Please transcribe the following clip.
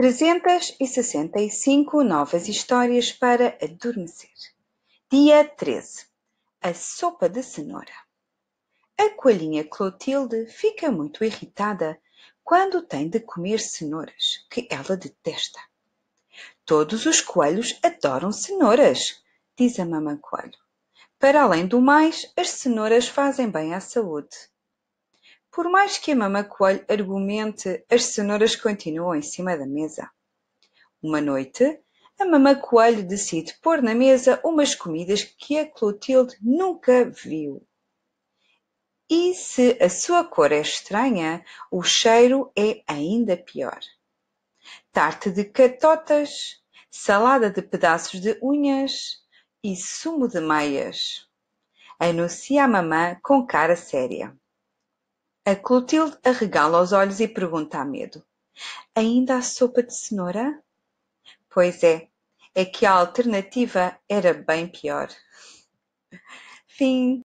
trezentas e sessenta e cinco novas histórias para adormecer. Dia 13. A sopa de cenoura. A coelhinha Clotilde fica muito irritada quando tem de comer cenouras, que ela detesta. Todos os coelhos adoram cenouras, diz a mamã coelho. Para além do mais, as cenouras fazem bem à saúde. Por mais que a Mama Coelho argumente, as cenouras continuam em cima da mesa. Uma noite, a Mama Coelho decide pôr na mesa umas comidas que a Clotilde nunca viu. E se a sua cor é estranha, o cheiro é ainda pior. Tarte de catotas, salada de pedaços de unhas e sumo de meias. Anuncia a mamã com cara séria. A Clotilde arregala os olhos e pergunta a medo: Ainda há sopa de cenoura? Pois é, é que a alternativa era bem pior. Fim.